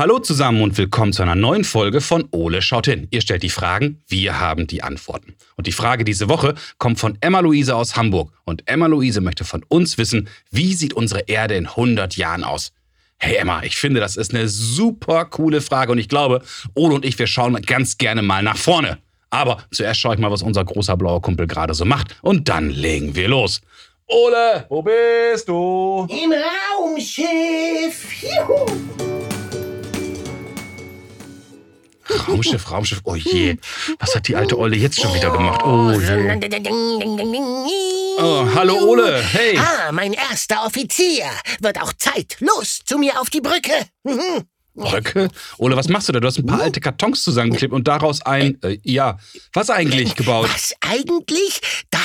Hallo zusammen und willkommen zu einer neuen Folge von Ole schaut hin. Ihr stellt die Fragen, wir haben die Antworten. Und die Frage diese Woche kommt von Emma Luise aus Hamburg. Und Emma Luise möchte von uns wissen, wie sieht unsere Erde in 100 Jahren aus? Hey Emma, ich finde, das ist eine super coole Frage und ich glaube, Ole und ich, wir schauen ganz gerne mal nach vorne. Aber zuerst schaue ich mal, was unser großer blauer Kumpel gerade so macht und dann legen wir los. Ole, wo bist du? Im Raumschiff. Juhu. Raumschiff, Raumschiff, oh je. Was hat die alte Olle jetzt schon wieder gemacht? Oh je. Oh, hallo Ole, hey. Ah, mein erster Offizier. Wird auch Zeit. Los, zu mir auf die Brücke. Mhm. Bröcke? Ole, was machst du da? Du hast ein paar alte Kartons zusammengeklebt und daraus ein, äh, ja, was eigentlich gebaut? Was eigentlich?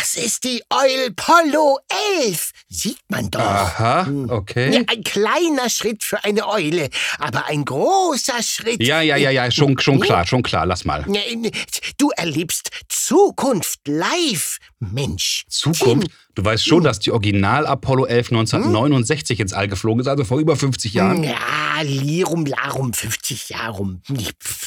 Das ist die Eul Polo 11. Sieht man doch. Aha, okay. Ja, ein kleiner Schritt für eine Eule, aber ein großer Schritt. Ja, ja, ja, ja, schon, schon klar, schon klar, lass mal. Du erlebst Zukunft live, Mensch. Zukunft? Du weißt schon, dass die Original Apollo 11 1969 ins All geflogen ist, also vor über 50 Jahren. Ja, Lirum Larum, 50 Jahre rum.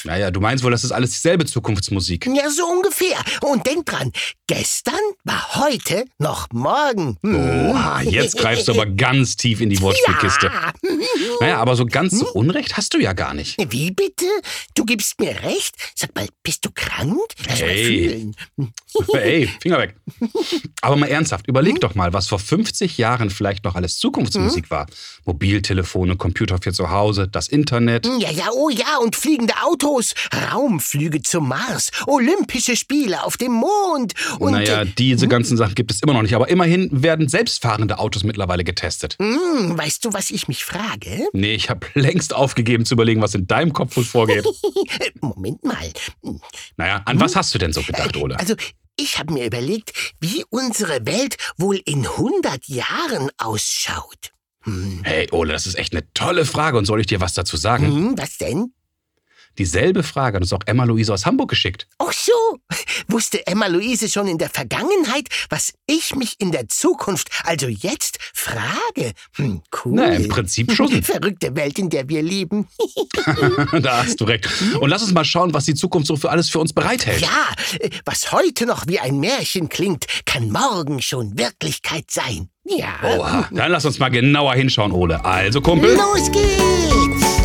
Naja, du meinst wohl, das ist alles dieselbe Zukunftsmusik. Ja, so ungefähr. Und denk dran, gestern war heute noch morgen. Oha, jetzt greifst du aber ganz tief in die Wortspielkiste. Ja. Naja, aber so ganz so Unrecht hast du ja gar nicht. Wie bitte? Du gibst mir recht? Sag mal, bist du krank? Lass hey. Ey, Finger weg. Aber mal ernsthaft, überleg hm? doch mal, was vor 50 Jahren vielleicht noch alles Zukunftsmusik hm? war. Mobiltelefone, Computer für zu Hause, das Internet. Ja, ja, oh ja, und fliegende Autos, Raumflüge zum Mars, Olympische Spiele auf dem Mond und... Naja, diese hm? ganzen Sachen gibt es immer noch nicht, aber immerhin werden selbstfahrende Autos mittlerweile getestet. Hm, weißt du, was ich mich frage? Nee, ich habe längst aufgegeben zu überlegen, was in deinem Kopf wohl vorgeht. Moment mal. Naja, an hm? was hast du denn so gedacht, Ole? Also, ich habe mir überlegt, wie unsere Welt wohl in 100 Jahren ausschaut. Hm. Hey, Ole, das ist echt eine tolle Frage und soll ich dir was dazu sagen? Hm, was denn? Dieselbe Frage hat uns auch Emma-Luise aus Hamburg geschickt. Ach so. Wusste Emma-Luise schon in der Vergangenheit, was ich mich in der Zukunft, also jetzt, frage? Hm, cool. Na, im Prinzip schon. Verrückte Welt, in der wir leben. da hast du recht. Und lass uns mal schauen, was die Zukunft so für alles für uns bereithält. Ja, was heute noch wie ein Märchen klingt, kann morgen schon Wirklichkeit sein. Ja. Oha, dann lass uns mal genauer hinschauen, Ole. Also, Kumpel. Los geht's!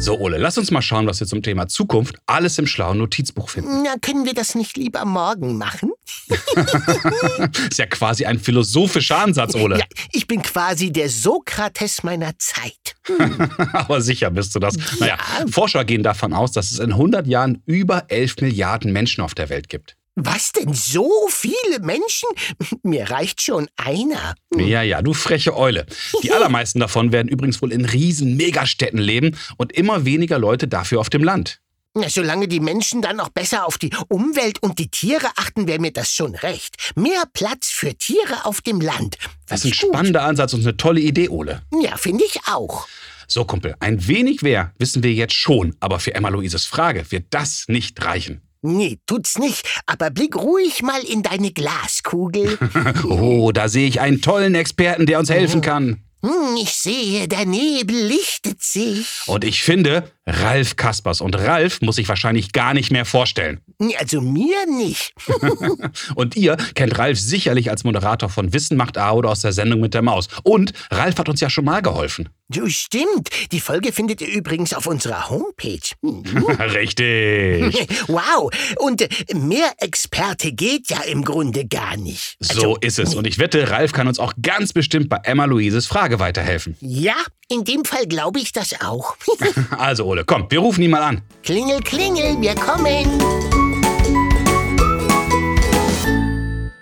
So, Ole, lass uns mal schauen, was wir zum Thema Zukunft alles im schlauen Notizbuch finden. Na, können wir das nicht lieber morgen machen? ist ja quasi ein philosophischer Ansatz, Ole. Ja, ich bin quasi der Sokrates meiner Zeit. Aber sicher bist du das. Naja, Forscher gehen davon aus, dass es in 100 Jahren über 11 Milliarden Menschen auf der Welt gibt. Was denn so viele Menschen? Mir reicht schon einer. Hm. Ja, ja, du freche Eule. Die allermeisten davon werden übrigens wohl in riesen Megastädten leben und immer weniger Leute dafür auf dem Land. solange die Menschen dann auch besser auf die Umwelt und die Tiere achten, wäre mir das schon recht. Mehr Platz für Tiere auf dem Land. Das ist ein spannender Ansatz und eine tolle Idee, Ole. Ja, finde ich auch. So, Kumpel, ein wenig mehr wissen wir jetzt schon, aber für Emma-Louises Frage wird das nicht reichen. Nee, tut's nicht. Aber blick ruhig mal in deine Glaskugel. oh, da sehe ich einen tollen Experten, der uns helfen kann. Hm, ich sehe, der Nebel lichtet sich. Und ich finde, Ralf Kaspers. Und Ralf muss sich wahrscheinlich gar nicht mehr vorstellen. Also mir nicht. und ihr kennt Ralf sicherlich als Moderator von Wissen macht A oder aus der Sendung mit der Maus. Und Ralf hat uns ja schon mal geholfen. Du stimmt. Die Folge findet ihr übrigens auf unserer Homepage. Mhm. Richtig. wow. Und äh, mehr Experte geht ja im Grunde gar nicht. Also, so ist es. Und ich wette, Ralf kann uns auch ganz bestimmt bei Emma Luises Frage weiterhelfen. Ja, in dem Fall glaube ich das auch. also, Ole, komm, wir rufen ihn mal an. Klingel, klingel, wir kommen.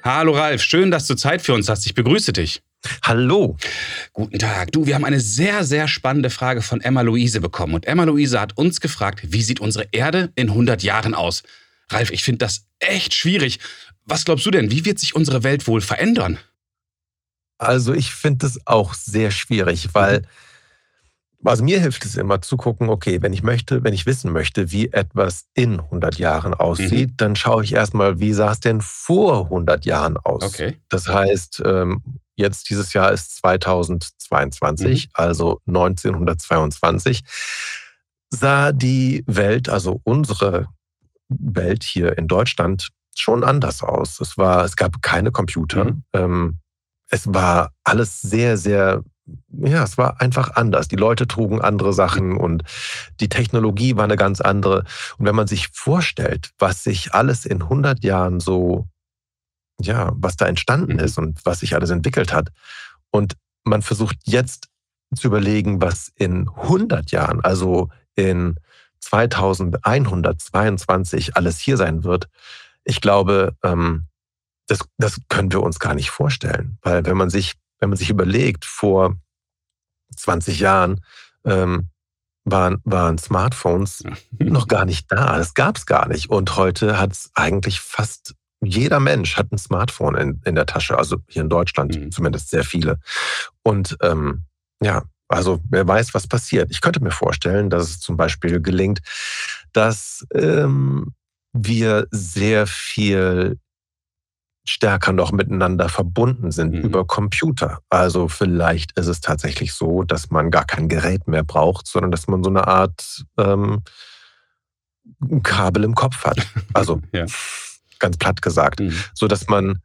Hallo Ralf, schön, dass du Zeit für uns hast. Ich begrüße dich. Hallo. Guten Tag. Du, wir haben eine sehr, sehr spannende Frage von Emma Luise bekommen. Und Emma Luise hat uns gefragt, wie sieht unsere Erde in 100 Jahren aus? Ralf, ich finde das echt schwierig. Was glaubst du denn? Wie wird sich unsere Welt wohl verändern? Also ich finde das auch sehr schwierig, weil also mir hilft es immer zu gucken, okay, wenn ich möchte, wenn ich wissen möchte, wie etwas in 100 Jahren aussieht, mhm. dann schaue ich erstmal, wie sah es denn vor 100 Jahren aus? Okay. Das heißt, ähm, jetzt dieses Jahr ist 2022, mhm. also 1922, sah die Welt, also unsere Welt hier in Deutschland, schon anders aus. Es war, es gab keine Computer. Mhm. Ähm, es war alles sehr, sehr, ja, es war einfach anders. Die Leute trugen andere Sachen und die Technologie war eine ganz andere. Und wenn man sich vorstellt, was sich alles in 100 Jahren so, ja, was da entstanden mhm. ist und was sich alles entwickelt hat und man versucht jetzt zu überlegen, was in 100 Jahren, also in 2122 alles hier sein wird, ich glaube, ähm, das, das können wir uns gar nicht vorstellen. Weil wenn man sich, wenn man sich überlegt, vor 20 Jahren ähm, waren, waren Smartphones noch gar nicht da. Das gab es gar nicht. Und heute hat es eigentlich fast jeder Mensch hat ein Smartphone in, in der Tasche, also hier in Deutschland mhm. zumindest sehr viele. Und ähm, ja, also wer weiß, was passiert. Ich könnte mir vorstellen, dass es zum Beispiel gelingt, dass ähm, wir sehr viel stärker noch miteinander verbunden sind mhm. über Computer. Also vielleicht ist es tatsächlich so, dass man gar kein Gerät mehr braucht, sondern dass man so eine Art ähm, Kabel im Kopf hat. Also ja. Ganz platt gesagt, mhm. so dass man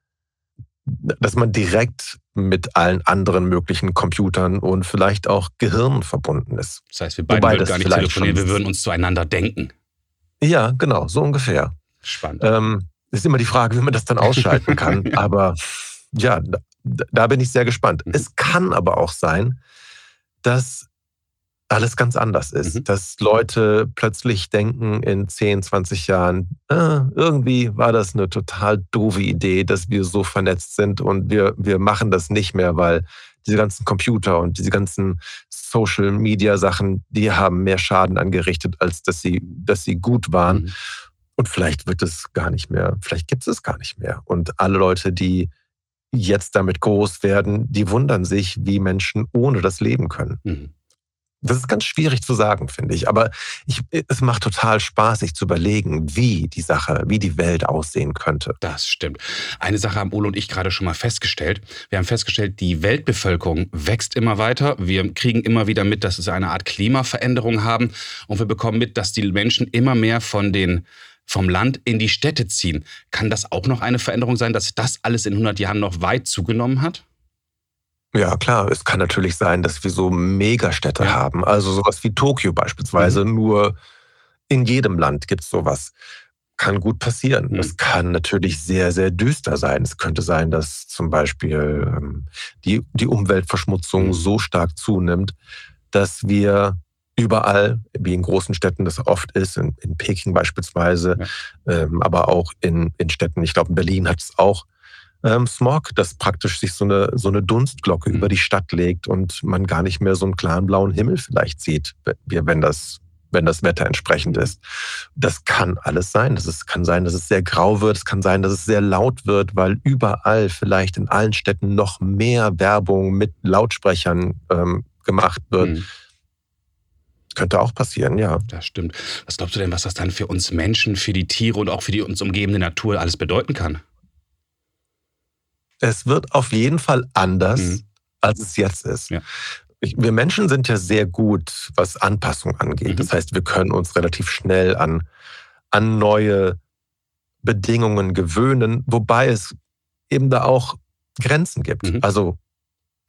dass man direkt mit allen anderen möglichen Computern und vielleicht auch Gehirnen verbunden ist. Das heißt, wir beide Wobei würden gar nicht telefonieren, wir würden uns zueinander denken. Ja, genau, so ungefähr. Spannend. Ähm, ist immer die Frage, wie man das dann ausschalten kann. aber ja, da, da, bin ich sehr gespannt. Mhm. Es kann aber auch sein, dass alles ganz anders ist. Mhm. Dass Leute plötzlich denken in 10, 20 Jahren, äh, irgendwie war das eine total doofe Idee, dass wir so vernetzt sind und wir, wir machen das nicht mehr, weil diese ganzen Computer und diese ganzen Social Media Sachen, die haben mehr Schaden angerichtet, als dass sie, dass sie gut waren. Mhm. Und vielleicht wird es gar nicht mehr, vielleicht gibt es es gar nicht mehr. Und alle Leute, die jetzt damit groß werden, die wundern sich, wie Menschen ohne das leben können. Mhm. Das ist ganz schwierig zu sagen, finde ich. Aber ich, es macht total Spaß, sich zu überlegen, wie die Sache, wie die Welt aussehen könnte. Das stimmt. Eine Sache haben Ole und ich gerade schon mal festgestellt. Wir haben festgestellt, die Weltbevölkerung wächst immer weiter. Wir kriegen immer wieder mit, dass es eine Art Klimaveränderung haben. Und wir bekommen mit, dass die Menschen immer mehr von den vom Land in die Städte ziehen. Kann das auch noch eine Veränderung sein, dass das alles in 100 Jahren noch weit zugenommen hat? Ja, klar. Es kann natürlich sein, dass wir so Megastädte ja. haben. Also sowas wie Tokio beispielsweise. Mhm. Nur in jedem Land gibt es sowas. Kann gut passieren. Mhm. Es kann natürlich sehr, sehr düster sein. Es könnte sein, dass zum Beispiel ähm, die, die Umweltverschmutzung mhm. so stark zunimmt, dass wir überall, wie in großen Städten das oft ist, in, in Peking beispielsweise, ähm, aber auch in, in Städten, ich glaube in Berlin hat es auch, ähm, Smog, dass praktisch sich so eine, so eine Dunstglocke mhm. über die Stadt legt und man gar nicht mehr so einen klaren blauen Himmel vielleicht sieht, wenn das, wenn das Wetter entsprechend ist. Das kann alles sein. Das ist, kann sein, dass es sehr grau wird. Es kann sein, dass es sehr laut wird, weil überall vielleicht in allen Städten noch mehr Werbung mit Lautsprechern ähm, gemacht wird. Mhm. Könnte auch passieren, ja. Das stimmt. Was glaubst du denn, was das dann für uns Menschen, für die Tiere und auch für die uns umgebende Natur alles bedeuten kann? Es wird auf jeden Fall anders, mhm. als es jetzt ist. Ja. Wir Menschen sind ja sehr gut, was Anpassung angeht. Mhm. Das heißt, wir können uns relativ schnell an, an neue Bedingungen gewöhnen, wobei es eben da auch Grenzen gibt. Mhm. Also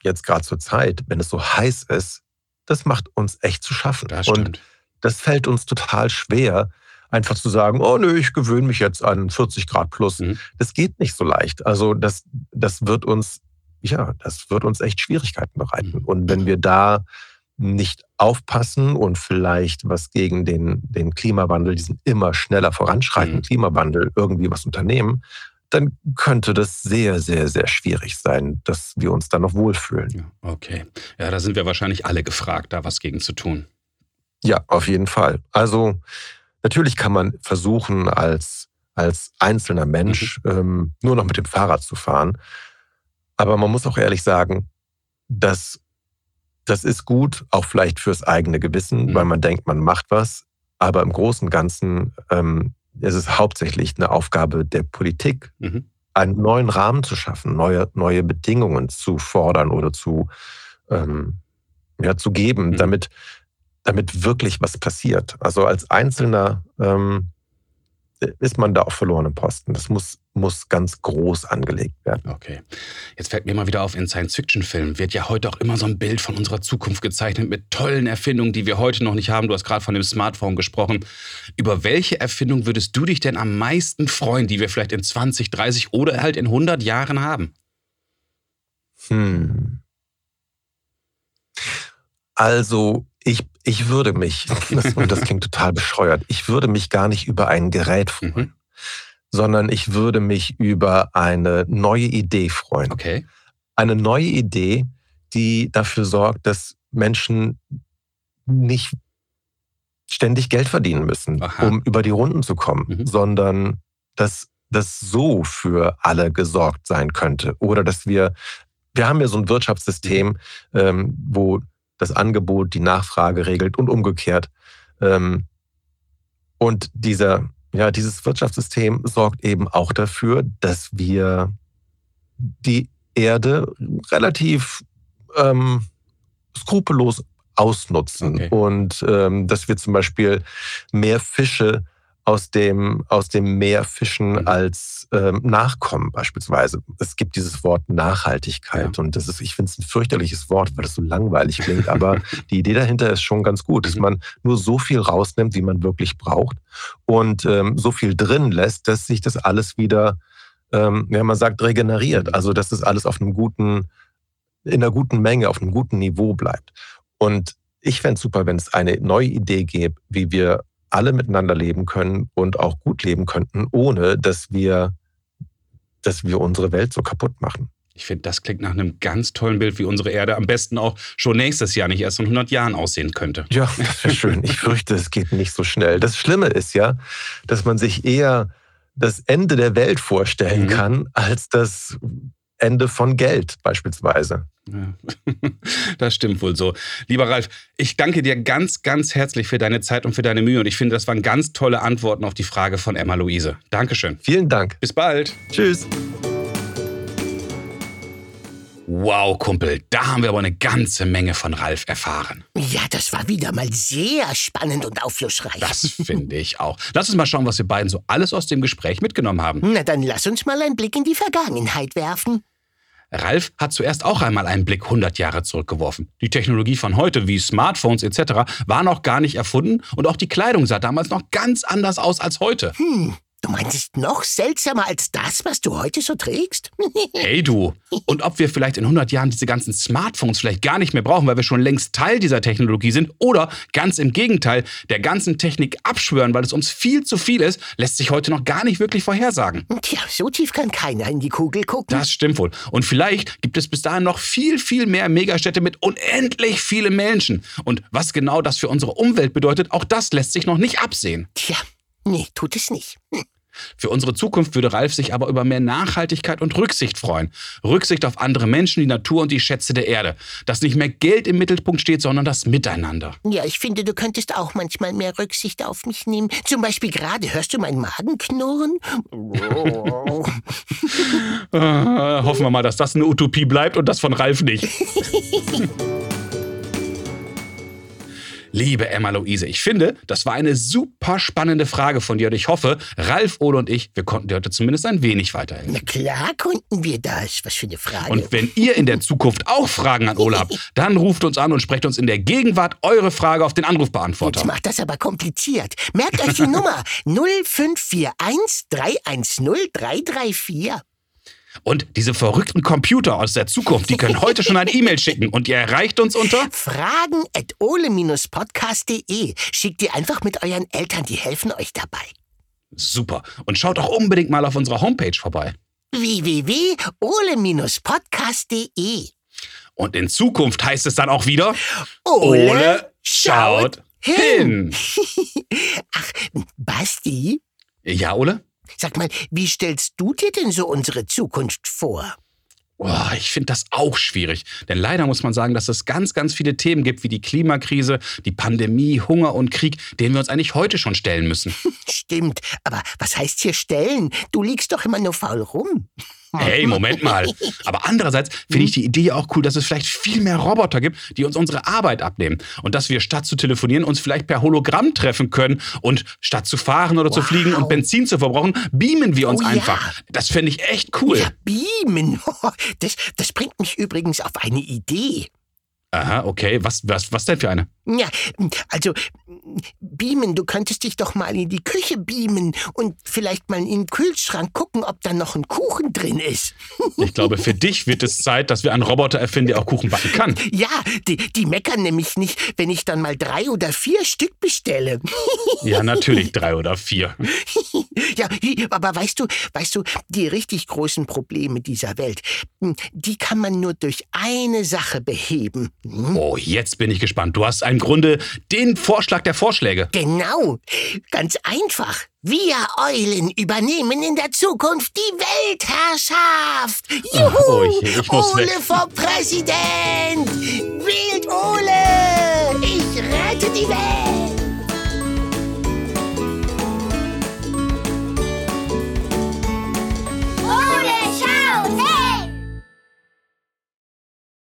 jetzt gerade zur Zeit, wenn es so heiß ist, das macht uns echt zu schaffen. Das Und das fällt uns total schwer, einfach zu sagen, oh nö, ich gewöhne mich jetzt an 40 Grad plus. Mhm. Das geht nicht so leicht. Also das, das wird uns, ja, das wird uns echt Schwierigkeiten bereiten. Mhm. Und wenn wir da nicht aufpassen und vielleicht was gegen den, den Klimawandel, diesen immer schneller voranschreitenden mhm. Klimawandel irgendwie was unternehmen, dann könnte das sehr, sehr, sehr schwierig sein, dass wir uns da noch wohlfühlen. Okay. Ja, da sind wir wahrscheinlich alle gefragt, da was gegen zu tun. Ja, auf jeden Fall. Also Natürlich kann man versuchen, als, als einzelner Mensch mhm. ähm, nur noch mit dem Fahrrad zu fahren. Aber man muss auch ehrlich sagen, dass das ist gut, auch vielleicht fürs eigene Gewissen, mhm. weil man denkt, man macht was. Aber im Großen und Ganzen ähm, ist es hauptsächlich eine Aufgabe der Politik, mhm. einen neuen Rahmen zu schaffen, neue, neue Bedingungen zu fordern oder zu, ähm, ja, zu geben, mhm. damit, damit wirklich was passiert. Also als Einzelner ähm, ist man da auf verlorenem Posten. Das muss, muss ganz groß angelegt werden. Okay. Jetzt fällt mir mal wieder auf, in Science-Fiction-Filmen wird ja heute auch immer so ein Bild von unserer Zukunft gezeichnet mit tollen Erfindungen, die wir heute noch nicht haben. Du hast gerade von dem Smartphone gesprochen. Über welche Erfindung würdest du dich denn am meisten freuen, die wir vielleicht in 20, 30 oder halt in 100 Jahren haben? Hm. Also ich, ich würde mich, das, und das klingt total bescheuert, ich würde mich gar nicht über ein Gerät freuen, mhm. sondern ich würde mich über eine neue Idee freuen. Okay. Eine neue Idee, die dafür sorgt, dass Menschen nicht ständig Geld verdienen müssen, Aha. um über die Runden zu kommen, mhm. sondern dass das so für alle gesorgt sein könnte. Oder dass wir, wir haben ja so ein Wirtschaftssystem, ähm, wo das Angebot die Nachfrage regelt und umgekehrt. Ähm, und dieser, ja, dieses Wirtschaftssystem sorgt eben auch dafür, dass wir die Erde relativ ähm, skrupellos ausnutzen okay. und ähm, dass wir zum Beispiel mehr Fische aus dem, aus dem Meer fischen mhm. als ähm, Nachkommen beispielsweise. Es gibt dieses Wort Nachhaltigkeit ja. und das ist, ich finde es ein fürchterliches Wort, weil es so langweilig klingt, aber die Idee dahinter ist schon ganz gut, dass mhm. man nur so viel rausnimmt, wie man wirklich braucht und ähm, so viel drin lässt, dass sich das alles wieder, ähm, ja, man sagt, regeneriert. Also, dass das alles auf einem guten, in einer guten Menge, auf einem guten Niveau bleibt. Und ich fände es super, wenn es eine neue Idee gäbe, wie wir alle miteinander leben können und auch gut leben könnten, ohne dass wir, dass wir unsere Welt so kaputt machen. Ich finde, das klingt nach einem ganz tollen Bild, wie unsere Erde am besten auch schon nächstes Jahr, nicht erst in 100 Jahren aussehen könnte. Ja, das wäre schön. Ich fürchte, es geht nicht so schnell. Das Schlimme ist ja, dass man sich eher das Ende der Welt vorstellen mhm. kann, als das Ende von Geld beispielsweise. Ja. Das stimmt wohl so. Lieber Ralf, ich danke dir ganz, ganz herzlich für deine Zeit und für deine Mühe. Und ich finde, das waren ganz tolle Antworten auf die Frage von Emma Luise. Dankeschön. Vielen Dank. Bis bald. Tschüss. Wow, Kumpel, da haben wir aber eine ganze Menge von Ralf erfahren. Ja, das war wieder mal sehr spannend und aufschlussreich. Das finde ich auch. Lass uns mal schauen, was wir beiden so alles aus dem Gespräch mitgenommen haben. Na, dann lass uns mal einen Blick in die Vergangenheit werfen. Ralf hat zuerst auch einmal einen Blick 100 Jahre zurückgeworfen. Die Technologie von heute, wie Smartphones etc., war noch gar nicht erfunden und auch die Kleidung sah damals noch ganz anders aus als heute. Hm, Du meinst noch seltsamer als das, was du heute so trägst? hey du, und ob wir vielleicht in 100 Jahren diese ganzen Smartphones vielleicht gar nicht mehr brauchen, weil wir schon längst Teil dieser Technologie sind oder ganz im Gegenteil, der ganzen Technik abschwören, weil es uns viel zu viel ist, lässt sich heute noch gar nicht wirklich vorhersagen. Tja, so tief kann keiner in die Kugel gucken. Das stimmt wohl. Und vielleicht gibt es bis dahin noch viel, viel mehr Megastädte mit unendlich vielen Menschen. Und was genau das für unsere Umwelt bedeutet, auch das lässt sich noch nicht absehen. Tja, nee, tut es nicht. Hm. Für unsere Zukunft würde Ralf sich aber über mehr Nachhaltigkeit und Rücksicht freuen. Rücksicht auf andere Menschen, die Natur und die Schätze der Erde. Dass nicht mehr Geld im Mittelpunkt steht, sondern das Miteinander. Ja, ich finde, du könntest auch manchmal mehr Rücksicht auf mich nehmen. Zum Beispiel gerade, hörst du meinen Magen knurren? Oh. hoffen wir mal, dass das eine Utopie bleibt und das von Ralf nicht. Liebe Emma-Luise, ich finde, das war eine super spannende Frage von dir und ich hoffe, Ralf, Ole und ich, wir konnten dir heute zumindest ein wenig weiterhelfen. Na klar konnten wir das. Was für eine Frage. Und wenn ihr in der Zukunft auch Fragen an Ole habt, dann ruft uns an und sprecht uns in der Gegenwart eure Frage auf den Anrufbeantworter. Jetzt macht das aber kompliziert. Merkt euch die Nummer 0541 310 334. Und diese verrückten Computer aus der Zukunft, die können heute schon eine E-Mail schicken und ihr erreicht uns unter fragen at ole-podcast.de. Schickt ihr einfach mit euren Eltern, die helfen euch dabei. Super. Und schaut auch unbedingt mal auf unserer Homepage vorbei. www.ole-podcast.de. Und in Zukunft heißt es dann auch wieder Ole, Ole schaut hin. hin. Ach, Basti? Ja, Ole? Sag mal, wie stellst du dir denn so unsere Zukunft vor? Oh, ich finde das auch schwierig. Denn leider muss man sagen, dass es ganz, ganz viele Themen gibt, wie die Klimakrise, die Pandemie, Hunger und Krieg, denen wir uns eigentlich heute schon stellen müssen. Stimmt, aber was heißt hier stellen? Du liegst doch immer nur faul rum. Hey, Moment mal. Aber andererseits finde ich die Idee auch cool, dass es vielleicht viel mehr Roboter gibt, die uns unsere Arbeit abnehmen. Und dass wir statt zu telefonieren uns vielleicht per Hologramm treffen können. Und statt zu fahren oder zu Wow. fliegen und Benzin zu verbrauchen, beamen wir uns Oh ja. einfach. Das fände ich echt cool. Ja, beamen. Das, das bringt mich übrigens auf eine Idee. Aha, okay. Was, was, was denn für eine? Ja, also, beamen, du könntest dich doch mal in die Küche beamen und vielleicht mal in den Kühlschrank gucken, ob da noch ein Kuchen drin ist. Ich glaube, für dich wird es Zeit, dass wir einen Roboter erfinden, der auch Kuchen backen kann. Ja, die, die meckern nämlich nicht, wenn ich dann mal drei oder vier Stück bestelle. Ja, natürlich drei oder vier. Ja, aber weißt du, weißt du, die richtig großen Probleme dieser Welt, die kann man nur durch eine Sache beheben. Hm? Oh, jetzt bin ich gespannt. Du hast im Grunde den Vorschlag der Vorschläge. Genau. Ganz einfach. Wir Eulen übernehmen in der Zukunft die Weltherrschaft. Juhu! Oh, ich, ich Ole weg. vor Präsident! Wählt Ole! Ich rette die Welt!